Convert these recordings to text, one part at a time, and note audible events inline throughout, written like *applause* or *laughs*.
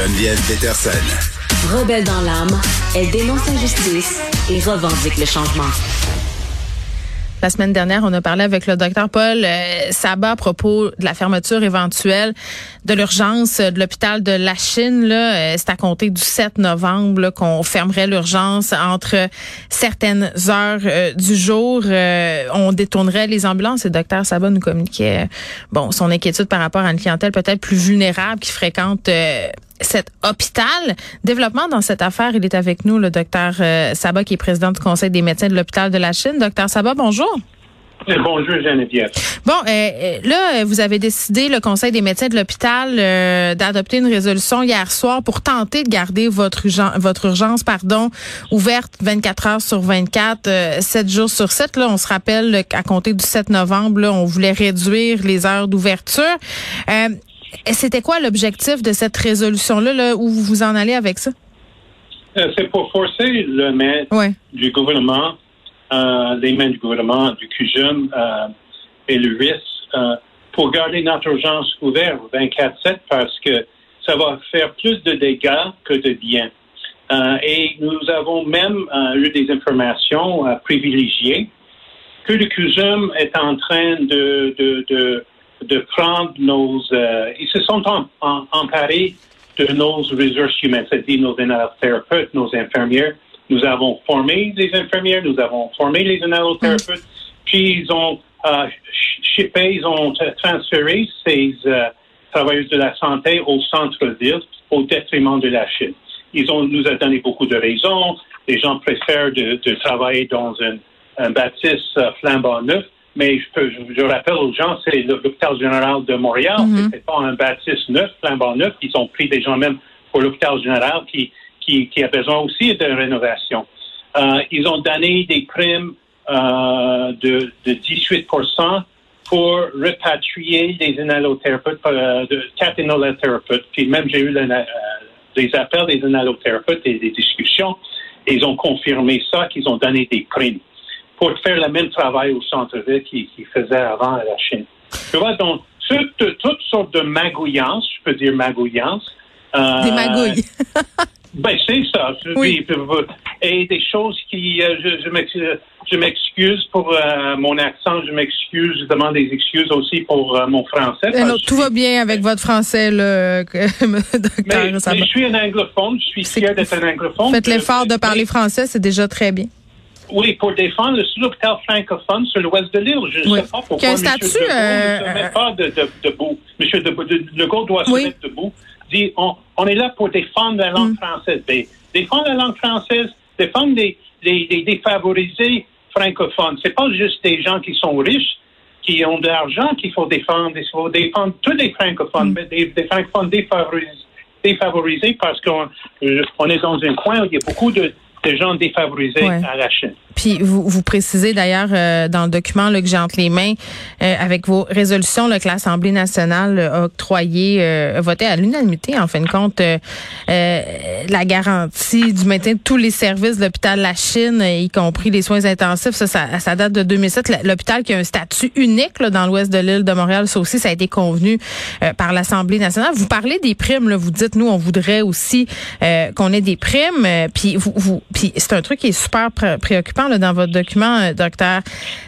Geneviève Peterson. Rebelle dans l'âme, elle dénonce l'injustice et revendique le changement. La semaine dernière, on a parlé avec le docteur Paul euh, Sabat à propos de la fermeture éventuelle de l'urgence de l'hôpital de la Chine. Là, euh, c'est à compter du 7 novembre qu'on fermerait l'urgence entre certaines heures euh, du jour. on détournerait les ambulances. Et le docteur Sabat nous communiquait bon son inquiétude par rapport à une clientèle peut-être plus vulnérable qui fréquente cet hôpital. Développement dans cette affaire, il est avec nous, le docteur euh, Sabat, qui est président du Conseil des médecins de l'hôpital de la Chine. Docteur Sabat, bonjour. Bonjour Geneviève. Bon, euh, euh, là, vous avez décidé, le Conseil des médecins de l'hôpital, d'adopter une résolution hier soir pour tenter de garder votre, urgence, votre urgence pardon, ouverte 24 heures sur 24, 7 jours sur 7. Là, on se rappelle qu'à compter du 7 novembre, là, on voulait réduire les heures d'ouverture. C'était quoi l'objectif de cette résolution-là, là, où vous vous en allez avec ça? Euh, c'est pour forcer le maître du gouvernement, euh, les mains du gouvernement, du CUJUM euh, et le RIS pour garder notre urgence ouverte 24-7 parce que ça va faire plus de dégâts que de bien. et nous avons même eu des informations privilégiées que le CUJUM est en train de, de de prendre nos... Euh, ils se sont emparés de nos ressources humaines, c'est-à-dire nos thérapeutes, nos infirmières. Nous avons formé les infirmières, nous avons formé les thérapeutes, puis ils ont euh, shippé, ils ont transféré ces euh, travailleurs de la santé au centre-ville au détriment de la Chine. Ils ont nous ont donné beaucoup de raisons. Les gens préfèrent de, de travailler dans un, un bâtisse euh, flambant neuf mais je, peux, je, rappelle aux gens, c'est l'hôpital général de Montréal. Mhm. C'est pas un bâtisse neuf, flambant neuf. Ils ont pris des gens même pour l'hôpital général qui, qui, qui, a besoin aussi de rénovation. Euh, ils ont donné des primes euh, de, de 18% pour repatrier des inhalothérapeutes, euh, de, quatre inhalothérapeutes. Puis même j'ai eu euh, des appels des inhalothérapeutes et des discussions. Et ils ont confirmé ça, qu'ils ont donné des primes pour faire le même travail au centre-ville qu'ils faisaient avant à la Chine. Tu vois, donc, toutes, toutes sortes de magouillances, je peux dire magouillances. Euh, des magouilles. *laughs* ben, c'est ça. Oui. Et des choses qui, euh, je, m'excuse pour euh, mon accent, je m'excuse, je demande des excuses aussi pour mon français. tout va bien avec votre français, là, *laughs* docteur. Mais, mais je suis un anglophone, je suis fier d'être un anglophone. Faites l'effort de parler français, c'est déjà très bien. Oui, pour défendre le sous-hôpital francophone sur l'ouest de l'île. Je ne sais pas pourquoi M. Legault ne se euh, met pas de, de, debout. M. Legault doit se mettre debout. Dit, on, on, est là pour défendre la langue mm. française. défendre la langue française, défendre les, les, défavorisés francophones. C'est pas juste des gens qui sont riches, qui ont de l'argent qu'il faut défendre. Il faut défendre tous les francophones, mm. mais des, des francophones défavorisés, défavorisés parce qu'on euh, on est dans un coin où il y a beaucoup de des gens défavorisés à la Chine. Puis vous, vous précisez d'ailleurs euh, dans le document là, que j'ai entre les mains euh, avec vos résolutions là, que l'Assemblée nationale a octroyé, euh, voté à l'unanimité en fin de compte la garantie du maintien de tous les services de l'hôpital de la Chine, y compris les soins intensifs. Ça, ça, date de 2007. L'hôpital qui a un statut unique là, dans l'ouest de l'île de Montréal, ça aussi, ça a été convenu par l'Assemblée nationale. Vous parlez des primes, là, vous dites nous, on voudrait aussi qu'on ait des primes. puis vous, vous puis c'est un truc qui est super préoccupant dans votre document, euh, docteur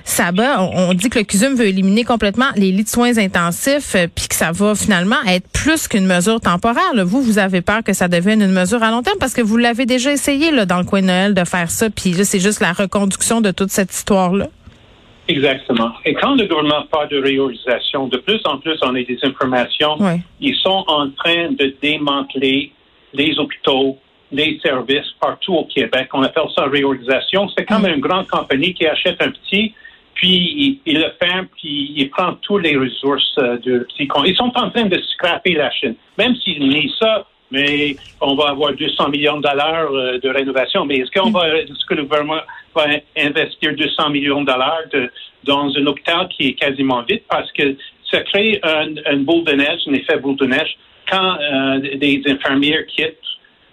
Sabat. On, dit que le CUSUM veut éliminer complètement les lits de soins intensifs, euh, puis que ça va finalement être plus qu'une mesure temporaire. Vous, vous avez peur que ça devienne une mesure à long terme parce que vous l'avez déjà essayé là, dans le coin de Noël de faire ça, puis là, c'est juste la reconduction de toute cette histoire-là. Exactement. Et quand le gouvernement parle de réorganisation, de plus en plus, on a des informations. Ils sont en train de démanteler les hôpitaux, des services partout au Québec. On appelle ça réorganisation. C'est comme mm. une grande compagnie qui achète un petit, puis il, le ferme, puis il prend tous les ressources euh, du petit Ils sont en train de scraper la Chine. Même s'ils nient ça, mais on va avoir 200 millions de dollars euh, de rénovation. Mais est-ce qu'on va, est-ce que le gouvernement va investir 200 millions de dollars dans un hôpital qui est quasiment vide? Parce que ça crée un, boule de neige, un effet boule de neige quand euh, des infirmières quittent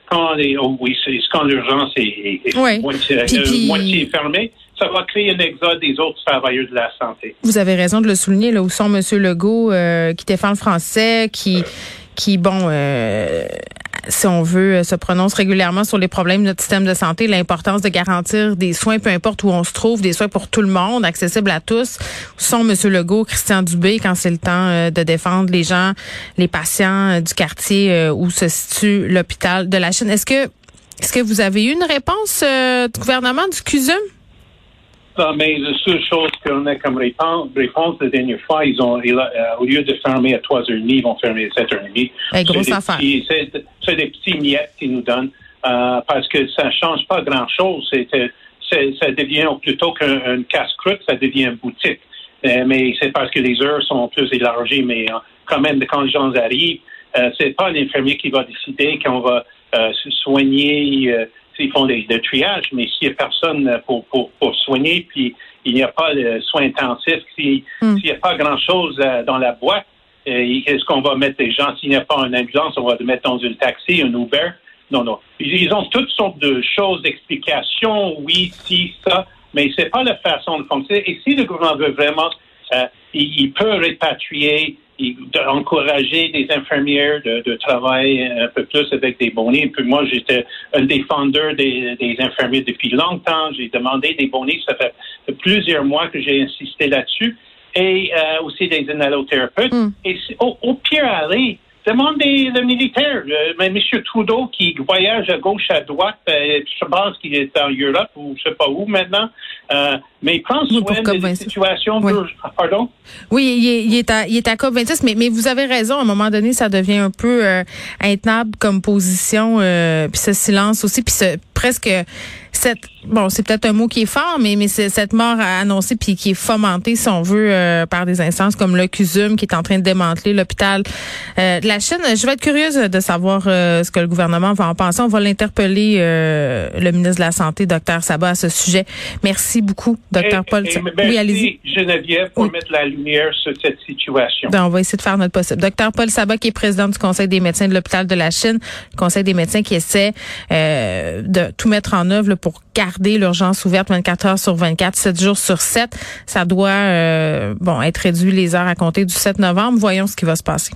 quand les, oh oui, quand l'urgence est, est moitié, fermée, ça va créer un exode des autres travailleurs de la santé. Vous avez raison de le souligner, là, où sont M. Legault, euh, qui défend le français, qui, qui bon, euh, si on veut, se prononce régulièrement sur les problèmes de notre système de santé, l'importance de garantir des soins, peu importe où on se trouve, des soins pour tout le monde, accessibles à tous. Sont M. Legault, Christian Dubé, quand c'est le temps de défendre les gens, les patients du quartier où se situe l'hôpital de la Chine. Est-ce que est-ce que vous avez eu une réponse du gouvernement du CUSUM? Mais la seule chose qu'on a comme réponse, la dernière fois, ils ont, euh, au lieu de fermer à 3h30, ils vont fermer à 7h30. C'est des petits miettes qu'ils nous donnent euh, parce que ça ne change pas grand-chose. Ça devient plutôt qu'un casse-croûte, ça devient une boutique. Euh, mais c'est parce que les heures sont plus élargies. Mais quand même, quand les gens arrivent, c'est pas l'infirmier qui va décider qu'on va se soigner ils font des, triages, mais s'il n'y a personne pour, pour, pour soigner, puis il n'y a pas de soins intensifs, hmm. s'il n'y a pas grand-chose euh, dans la boîte, euh, est-ce qu'on va mettre des gens, s'il n'y a pas une ambulance, on va les mettre dans un taxi, un Uber? Non, non. Ils ont toutes sortes de choses, d'explications, oui, si, ça, mais c'est pas la façon de fonctionner. Et si le gouvernement veut vraiment, euh, il, peut répatrier d'encourager des infirmières de, travailler un peu plus avec des bonnets. puis moi, j'étais un défendeur des, des infirmières depuis longtemps. J'ai demandé des bonnets. Ça fait plusieurs mois que j'ai insisté là-dessus. Et euh, aussi des inhalothérapeutes. Mm. Et au, au pire aller, Demandez le militaire. mais M. Trudeau qui voyage à gauche, à droite, euh, je pense qu'il est en Europe ou je sais pas où maintenant. Euh, mais il prend soin de la situation. Oui. Pardon? Oui, il est, à, il est à COP26, mais, mais vous avez raison. À un moment donné, ça devient un peu euh, intenable comme position, puis ce silence aussi, puis ce, presque cette bon, c'est peut-être un mot qui est fort, mais mais c'est cette mort annoncée puis qui est fomentée, si on veut, euh, par des instances comme le CUSUM qui est en train de démanteler l'hôpital euh, de la Chine. Je vais être curieuse de savoir euh, ce que le gouvernement va en penser. On va l'interpeller le ministre de la Santé, docteur Sabat, à ce sujet. Merci beaucoup, docteur Paul. oui, allez-y. Geneviève, pour mettre la lumière sur cette situation. Ben, on va essayer de faire notre possible. Docteur Paul Sabat, qui est président du Conseil des médecins de l'hôpital de la Chine, le Conseil des médecins qui essaie de tout mettre en œuvre pour garder l'urgence ouverte 24 heures sur 24, 7 jours sur 7. Ça doit euh, bon être réduit les heures à compter du 7 novembre. Voyons ce qui va se passer.